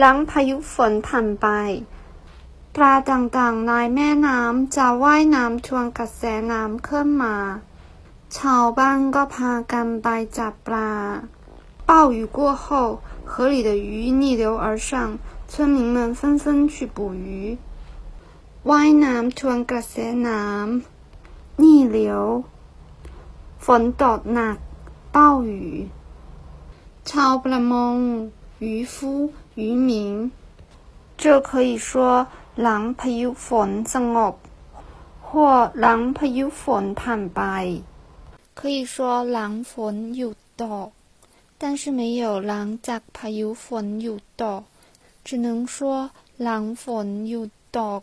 หลังพายุฝนผ่านไป ปลาต่างๆในแม่น้ำจะว่ายน้ำทวนกระแสน้ำขึ้นมา ชาวบ้านก็พากันไปจับปลา暴雨过后河里的鱼逆流而上村民们纷纷去捕鱼ว่ายน้ำทวนกระแสน้ำ逆流ฝนตกหนัก暴雨ชาวประมง渔夫 渔民这可以说หลังพายุฝนสงบ或หลังพายุฝนผ่านไป可以说หลังฝนหยุดตก但是没有หลังจากพายุฝนหยุดตก只能说หลังฝนหยุดตก